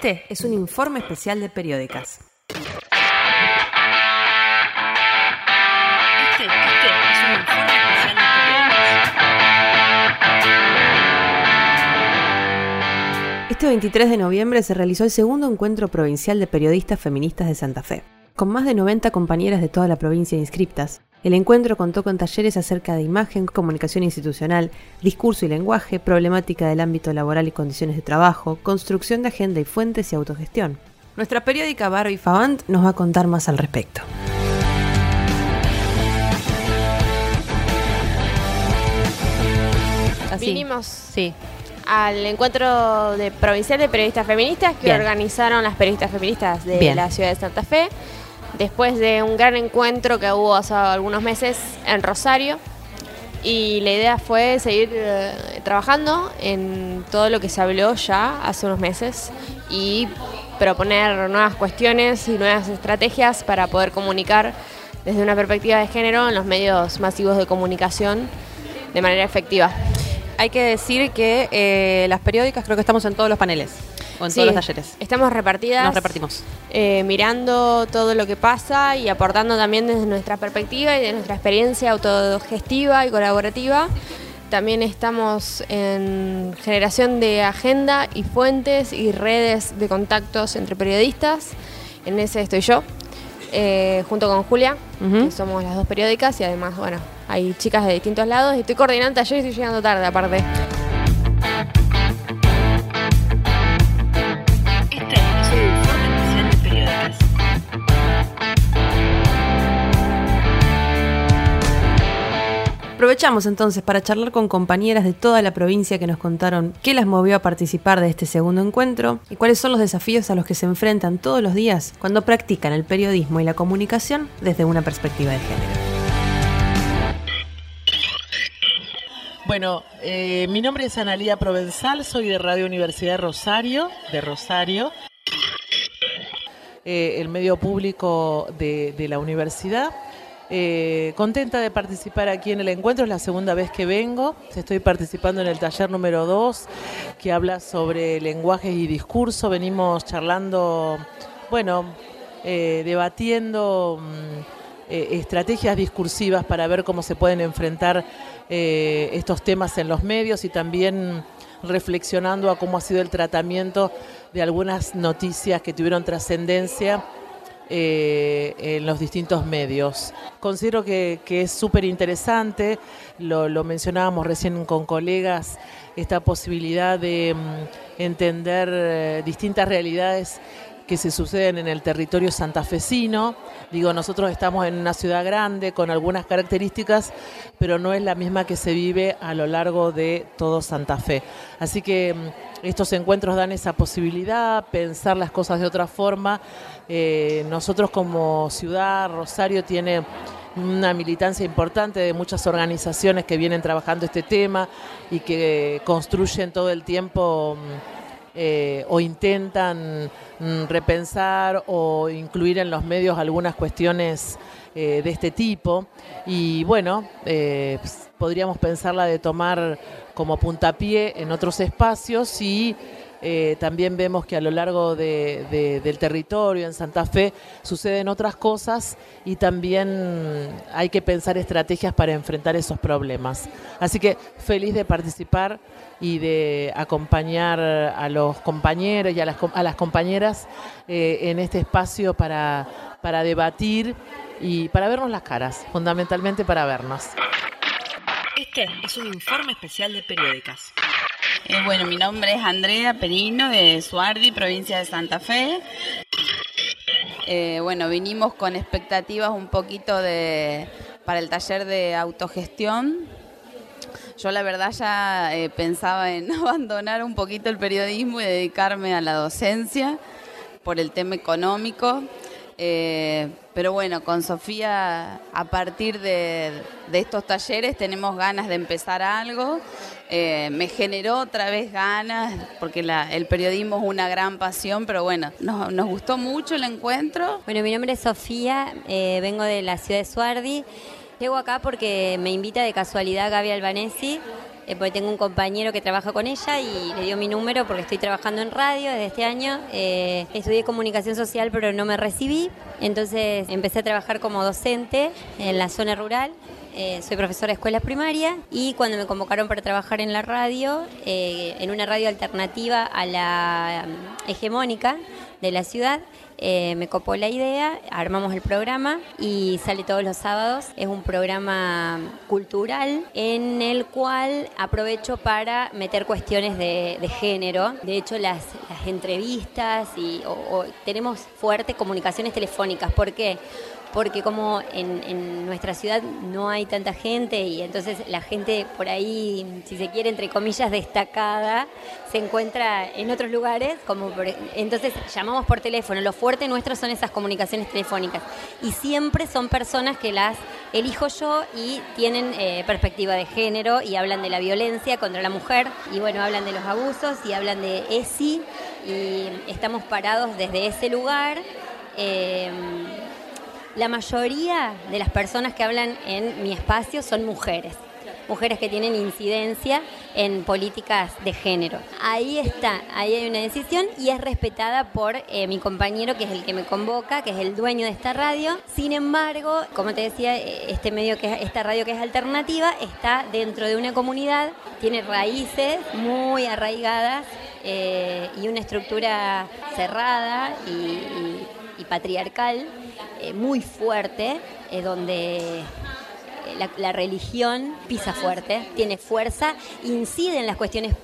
Este es un informe especial de periódicas. Este, este es un informe especial de periódicas. Este 23 de noviembre se realizó el segundo encuentro provincial de periodistas feministas de Santa Fe. Con más de 90 compañeras de toda la provincia inscriptas, el encuentro contó con talleres acerca de imagen, comunicación institucional, discurso y lenguaje, problemática del ámbito laboral y condiciones de trabajo, construcción de agenda y fuentes y autogestión. Nuestra periódica Barbie Favant nos va a contar más al respecto. Vinimos sí. al encuentro de provincial de periodistas feministas que organizaron las periodistas feministas de la ciudad de Santa Fe después de un gran encuentro que hubo hace algunos meses en Rosario. Y la idea fue seguir eh, trabajando en todo lo que se habló ya hace unos meses y proponer nuevas cuestiones y nuevas estrategias para poder comunicar desde una perspectiva de género en los medios masivos de comunicación de manera efectiva. Hay que decir que eh, las periódicas creo que estamos en todos los paneles o en todos los talleres. Estamos repartidas. Nos repartimos. Eh, mirando todo lo que pasa y aportando también desde nuestra perspectiva y de nuestra experiencia autogestiva y colaborativa. También estamos en generación de agenda y fuentes y redes de contactos entre periodistas. En ese estoy yo, eh, junto con Julia, que somos las dos periódicas y además, bueno, hay chicas de distintos lados. Estoy coordinando taller y estoy llegando tarde aparte. Aprovechamos entonces para charlar con compañeras de toda la provincia que nos contaron qué las movió a participar de este segundo encuentro y cuáles son los desafíos a los que se enfrentan todos los días cuando practican el periodismo y la comunicación desde una perspectiva de género. Bueno, eh, mi nombre es Analía Provenzal, soy de Radio Universidad de Rosario, de Rosario, eh, el medio público de, de la universidad. Eh, contenta de participar aquí en el encuentro, es la segunda vez que vengo. Estoy participando en el taller número 2 que habla sobre lenguajes y discurso. Venimos charlando, bueno, eh, debatiendo mm, eh, estrategias discursivas para ver cómo se pueden enfrentar estos temas en los medios y también reflexionando a cómo ha sido el tratamiento de algunas noticias que tuvieron trascendencia eh, en los distintos medios. Considero que, es súper interesante, lo, mencionábamos recién con colegas, esta posibilidad de mm, entender eh, distintas realidades que se suceden en el territorio santafesino. Digo, nosotros estamos en una ciudad grande con algunas características, pero no es la misma que se vive a lo largo de todo Santa Fe. Así que mm, estos encuentros dan esa posibilidad, pensar las cosas de otra forma. Eh, nosotros como ciudad, Rosario tiene una militancia importante de muchas organizaciones que vienen trabajando este tema y que construyen todo el tiempo mm, eh, o intentan mm, repensar o incluir en los medios algunas cuestiones eh, de este tipo. Y bueno, eh, podríamos pensarla de tomar como puntapié en otros espacios y eh, también vemos que a lo largo del territorio, en Santa Fe, suceden otras cosas y también hay que pensar estrategias para enfrentar esos problemas. Así que feliz de participar y de acompañar a los compañeros y a las, compañeras eh, en este espacio para, para debatir y para vernos las caras, fundamentalmente para vernos. Este es un informe especial de periódicas. Eh, bueno, mi nombre es Andrea Perino de Suardi, provincia de Santa Fe. Eh, bueno, vinimos con expectativas un poquito de para el taller de autogestión. Yo la verdad ya eh, pensaba en abandonar un poquito el periodismo y dedicarme a la docencia por el tema económico. Pero bueno, con Sofía, a partir de, de, estos talleres tenemos ganas de empezar algo eh, me generó otra vez ganas, porque el periodismo es una gran pasión, pero bueno, nos, gustó mucho el encuentro. Bueno, mi nombre es Sofía, eh, vengo de la ciudad de Suardi. Llego acá porque me invita de casualidad Gaby Albanesi, eh, porque tengo un compañero que trabaja con ella y le dio mi número porque estoy trabajando en radio desde este año. Eh, estudié comunicación social pero no me recibí, entonces empecé a trabajar como docente en la zona rural eh, soy profesora de escuela primaria y cuando me convocaron para trabajar en la radio, eh, en una radio alternativa a la mm, hegemónica de la ciudad, eh, me copó la idea, armamos el programa y sale todos los sábados. Es un programa cultural en el cual aprovecho para meter cuestiones de, género. De hecho, las, entrevistas y tenemos fuertes comunicaciones telefónicas. ¿Por qué? Porque como en, nuestra ciudad no hay tanta gente y entonces la gente por ahí, si se quiere, entre comillas, destacada, se encuentra en otros lugares, como entonces llamamos por teléfono. Lo fuerte nuestro son esas comunicaciones telefónicas y siempre son personas que las elijo yo y tienen eh, perspectiva de género y hablan de la violencia contra la mujer y bueno, hablan de los abusos y hablan de ESI y estamos parados desde ese lugar. Eh, la mayoría de las personas que hablan en mi espacio son mujeres mujeres que tienen incidencia en políticas de género. Ahí está, ahí hay una decisión y es respetada por eh, mi compañero que es el que me convoca, que es el dueño de esta radio. Sin embargo, como te decía, eh, este medio que esta radio que es alternativa está dentro de una comunidad, tiene raíces muy arraigadas eh, y una estructura cerrada y patriarcal eh, muy fuerte, eh, donde la, religión pisa fuerte, tiene fuerza, incide en las cuestiones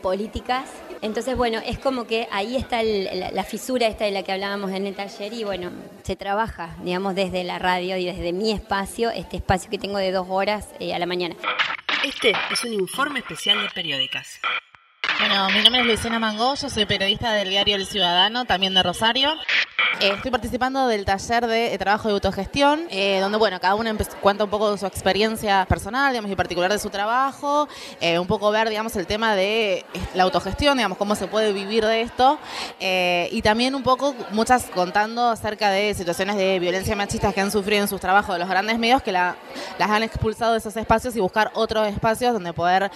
políticas. Entonces, bueno, es como que ahí está la, fisura esta de la que hablábamos en el taller y bueno, se trabaja, digamos, desde la radio y desde mi espacio, este espacio que tengo de dos horas eh, a la mañana. Este es un informe especial de periódicas. Bueno, mi nombre es Luciana Mangó, yo soy periodista del diario El Ciudadano, también de Rosario. Eh, estoy participando del taller de, trabajo de autogestión, eh, donde, bueno, cada uno cuenta un poco de su experiencia personal, digamos, y particular de su trabajo, eh, un poco ver, digamos, el tema de la autogestión, digamos, cómo se puede vivir de esto, y también un poco, muchas contando acerca de situaciones de violencia machista que han sufrido en sus trabajos de los grandes medios, que las han expulsado de esos espacios y buscar otros espacios donde poder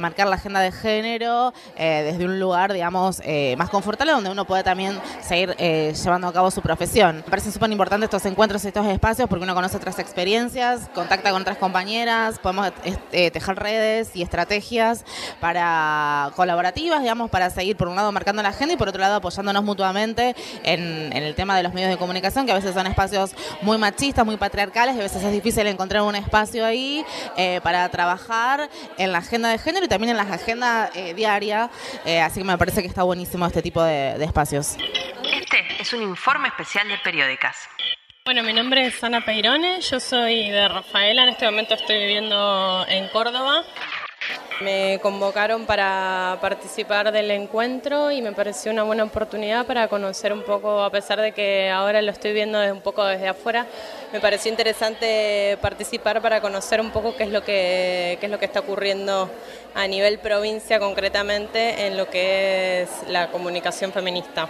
marcar la agenda de género desde un lugar, digamos, más confortable, donde uno puede también seguir llevando a cabo su profesión. Me parecen súper importantes estos encuentros y estos espacios porque uno conoce otras experiencias, contacta con otras compañeras, podemos eh, tejer redes y estrategias para colaborativas, digamos, para seguir por un lado marcando la agenda y por otro lado apoyándonos mutuamente en, el tema de los medios de comunicación, que a veces son espacios muy machistas, muy patriarcales, y a veces es difícil encontrar un espacio ahí eh, para trabajar en la agenda de género y también en la agenda eh, diaria. así que me parece que está buenísimo este tipo de espacios. Este es un informe especial de periódicas. Bueno, mi nombre es Ana Peirone, yo soy de Rafaela, en este momento estoy viviendo en Córdoba. Me convocaron para participar del encuentro y me pareció una buena oportunidad para conocer un poco, a pesar de que ahora lo estoy viendo un poco desde afuera, me pareció interesante participar para conocer un poco qué es lo que, qué es lo que está ocurriendo a nivel provincia concretamente en lo que es la comunicación feminista.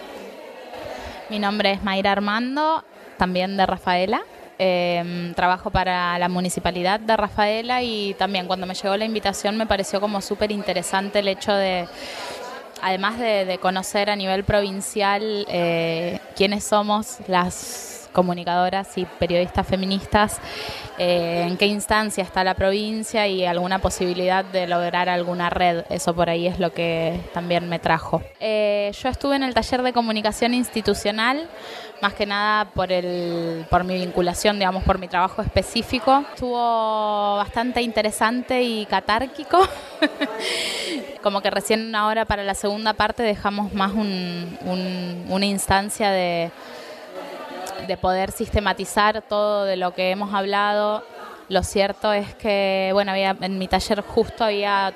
Mi nombre es Mayra Armando, también de Rafaela. Em, trabajo para la municipalidad de Rafaela y también cuando me llegó la invitación me pareció como súper interesante el hecho de, además de, conocer a nivel provincial eh, quiénes somos las comunicadoras y periodistas feministas, eh, en qué instancia está la provincia y alguna posibilidad de lograr alguna red. Eso por ahí es lo que también me trajo. Eh, yo estuve en el taller de comunicación institucional, más que nada por, el, por mi vinculación, digamos, por mi trabajo específico. Estuvo bastante interesante y catárquico. Como que recién ahora para la segunda parte dejamos más una instancia de de poder sistematizar todo de lo que hemos hablado. Lo cierto es que, bueno, había, en mi taller justo había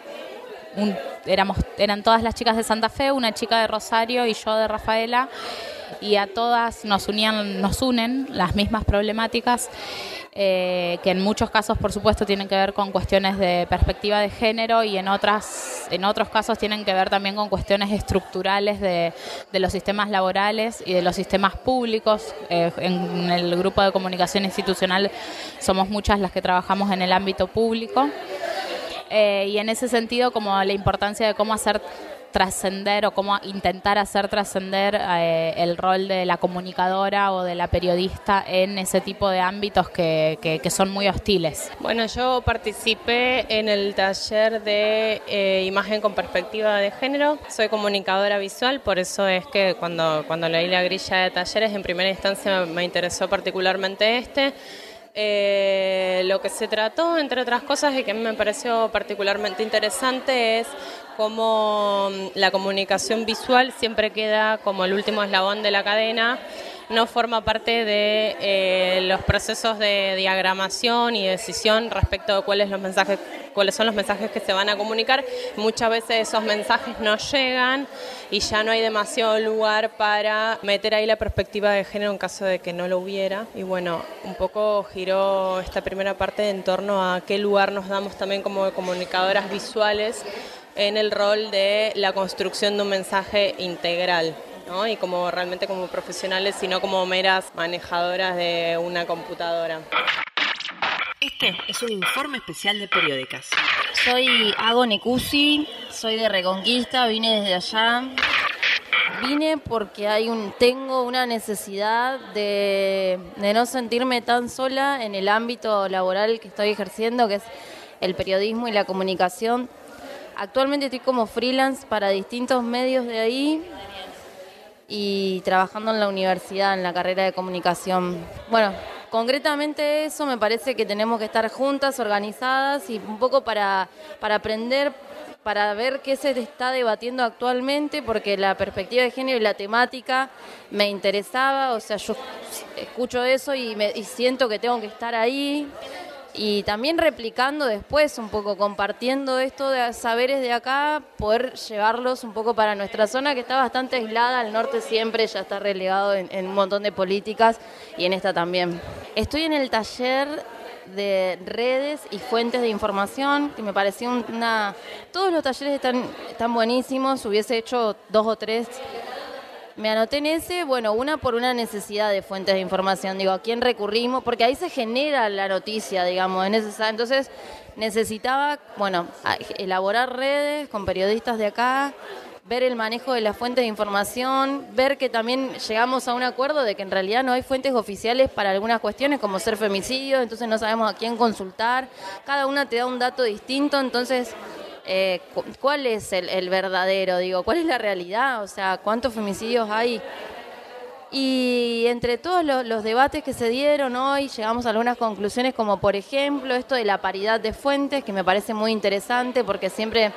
un, éramos, eran todas las chicas de Santa Fe, una chica de Rosario y yo de Rafaela, y a todas nos unían, nos unen las mismas problemáticas eh, que en muchos casos, por supuesto, tienen que ver con cuestiones de perspectiva de género y en, otras, en otros casos tienen que ver también con cuestiones estructurales de, los sistemas laborales y de los sistemas públicos. Eh, en el grupo de comunicación institucional somos muchas las que trabajamos en el ámbito público. Eh, y en ese sentido, como la importancia de cómo hacer trascender o cómo intentar hacer trascender eh, el rol de la comunicadora o de la periodista en ese tipo de ámbitos que, que, son muy hostiles. Bueno, yo participé en el taller de eh, imagen con perspectiva de género. Soy comunicadora visual, por eso es que cuando, cuando leí la grilla de talleres, en primera instancia me interesó particularmente este. Eh, lo que se trató, entre otras cosas, y que me pareció particularmente interesante, es cómo mm, la comunicación visual siempre queda como el último eslabón de la cadena, no forma parte de eh, los procesos de diagramación y decisión respecto de cuáles los mensajes cuáles son los mensajes que se van a comunicar. Muchas veces esos mensajes no llegan y ya no hay demasiado lugar para meter ahí la perspectiva de género en caso de que no lo hubiera. Y bueno, un poco giró esta primera parte en torno a qué lugar nos damos también como comunicadoras visuales en el rol de la construcción de un mensaje integral. ¿no? y como realmente como profesionales, sino como meras manejadoras de una computadora. Este es un informe especial de periódicas. Soy Ago Necusi, soy de Reconquista, vine desde allá. Vine porque hay un, tengo una necesidad de, de no sentirme tan sola en el ámbito laboral que estoy ejerciendo, que es el periodismo y la comunicación Actualmente estoy como freelance para distintos medios de ahí y trabajando en la universidad, en la carrera de comunicación. Bueno, concretamente eso me parece que tenemos que estar juntas, organizadas y un poco para, para aprender, para ver qué se está debatiendo actualmente, porque la perspectiva de género y la temática me interesaba, o sea, yo escucho eso y, me, y siento que tengo que estar ahí y también replicando después, un poco compartiendo esto de saberes de acá, poder llevarlos un poco para nuestra zona que está bastante aislada, al norte siempre ya está relegado en, un montón de políticas y en esta también. Estoy en el taller de redes y fuentes de información, que me pareció una... Todos los talleres están, están buenísimos, hubiese hecho dos o tres me anoté en ese, bueno, una por una necesidad de fuentes de información, digo, ¿a quién recurrimos? Porque ahí se genera la noticia, digamos, entonces necesitaba, bueno, elaborar redes con periodistas de acá, ver el manejo de las fuentes de información, ver que también llegamos a un acuerdo de que en realidad no hay fuentes oficiales para algunas cuestiones como ser femicidio, entonces no sabemos a quién consultar, cada una te da un dato distinto, entonces eh, cuál es el, verdadero, digo, cuál es la realidad, o sea, cuántos femicidios hay. Y entre todos los, debates que se dieron hoy, llegamos a algunas conclusiones como, por ejemplo, esto de la paridad de fuentes, que me parece muy interesante porque siempre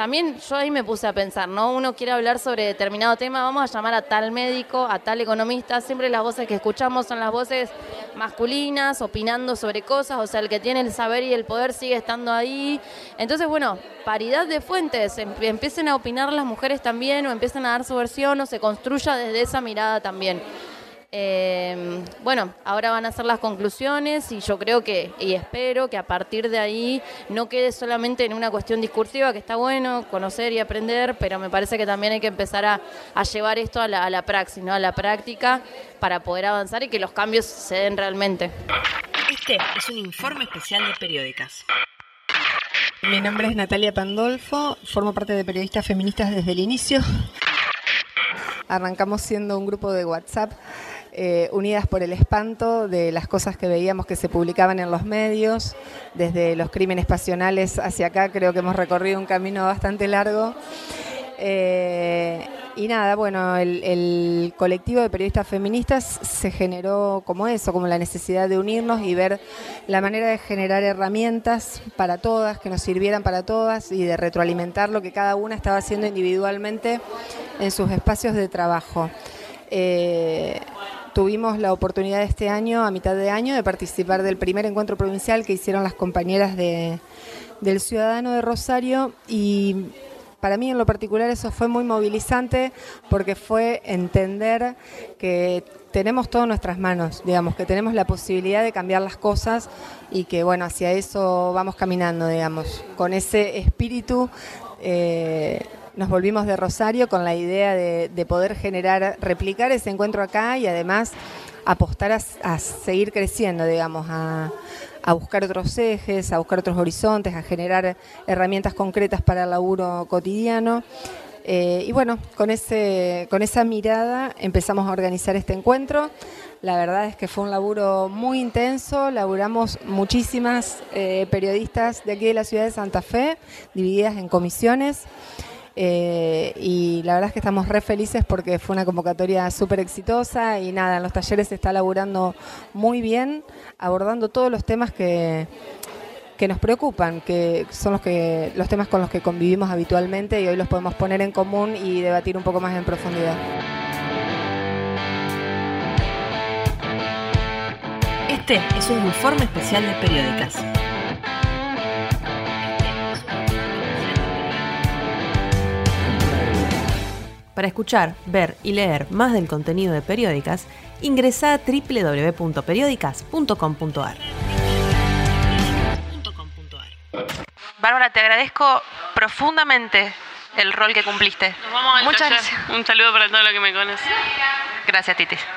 también yo ahí me puse a pensar, ¿no? Uno quiere hablar sobre determinado tema, vamos a llamar a tal médico, a tal economista, siempre las voces que escuchamos son las voces masculinas, opinando sobre cosas, o sea, el que tiene el saber y el poder sigue estando ahí. Entonces, bueno, paridad de fuentes, em, empiecen a opinar las mujeres también, o empiecen a dar su versión, o se construya desde esa mirada también. Eh, bueno, ahora van a ser las conclusiones y yo creo que, y espero que a partir de ahí no quede solamente en una cuestión discursiva, que está bueno conocer y aprender, pero me parece que también hay que empezar a, llevar esto a la, a la praxis, ¿no? a la práctica, para poder avanzar y que los cambios se den realmente. Este es un informe especial de periódicas. Mi nombre es Natalia Pandolfo, formo parte de Periodistas Feministas desde el inicio. Arrancamos siendo un grupo de WhatsApp eh, unidas por el espanto de las cosas que veíamos que se publicaban en los medios, desde los crímenes pasionales hacia acá, creo que hemos recorrido un camino bastante largo. Eh, y nada, bueno, el, colectivo de periodistas feministas se generó como eso, como la necesidad de unirnos y ver la manera de generar herramientas para todas, que nos sirvieran para todas y de retroalimentar lo que cada una estaba haciendo individualmente en sus espacios de trabajo. Eh, tuvimos la oportunidad este año, a mitad de año, de participar del primer encuentro provincial que hicieron las compañeras de, del Ciudadano de Rosario y para mí en lo particular eso fue muy movilizante porque fue entender que tenemos todo en nuestras manos, digamos, que tenemos la posibilidad de cambiar las cosas y que bueno, hacia eso vamos caminando, digamos, con ese espíritu. Eh, nos volvimos de Rosario con la idea de, poder generar, replicar ese encuentro acá y además apostar a, seguir creciendo, digamos, a, buscar otros ejes, a buscar otros horizontes, a generar herramientas concretas para el laburo cotidiano. Eh, y bueno, con, ese, con esa mirada empezamos a organizar este encuentro. La verdad es que fue un laburo muy intenso, laburamos muchísimas eh, periodistas de aquí de la ciudad de Santa Fe, divididas en comisiones. Eh, y la verdad es que estamos re felices porque fue una convocatoria súper exitosa y nada, en los talleres se está laburando muy bien, abordando todos los temas que, que nos preocupan, que son los, que, los temas con los que convivimos habitualmente y hoy los podemos poner en común y debatir un poco más en profundidad. Este es un informe especial de Periódicas. Para escuchar, ver y leer más del contenido de Periódicas, ingresa a www.periódicas.com.ar. Bárbara, te agradezco profundamente el rol que cumpliste. Nos vamos al Muchas gracias. Un saludo para todo lo que me conoce. Gracias, Titis.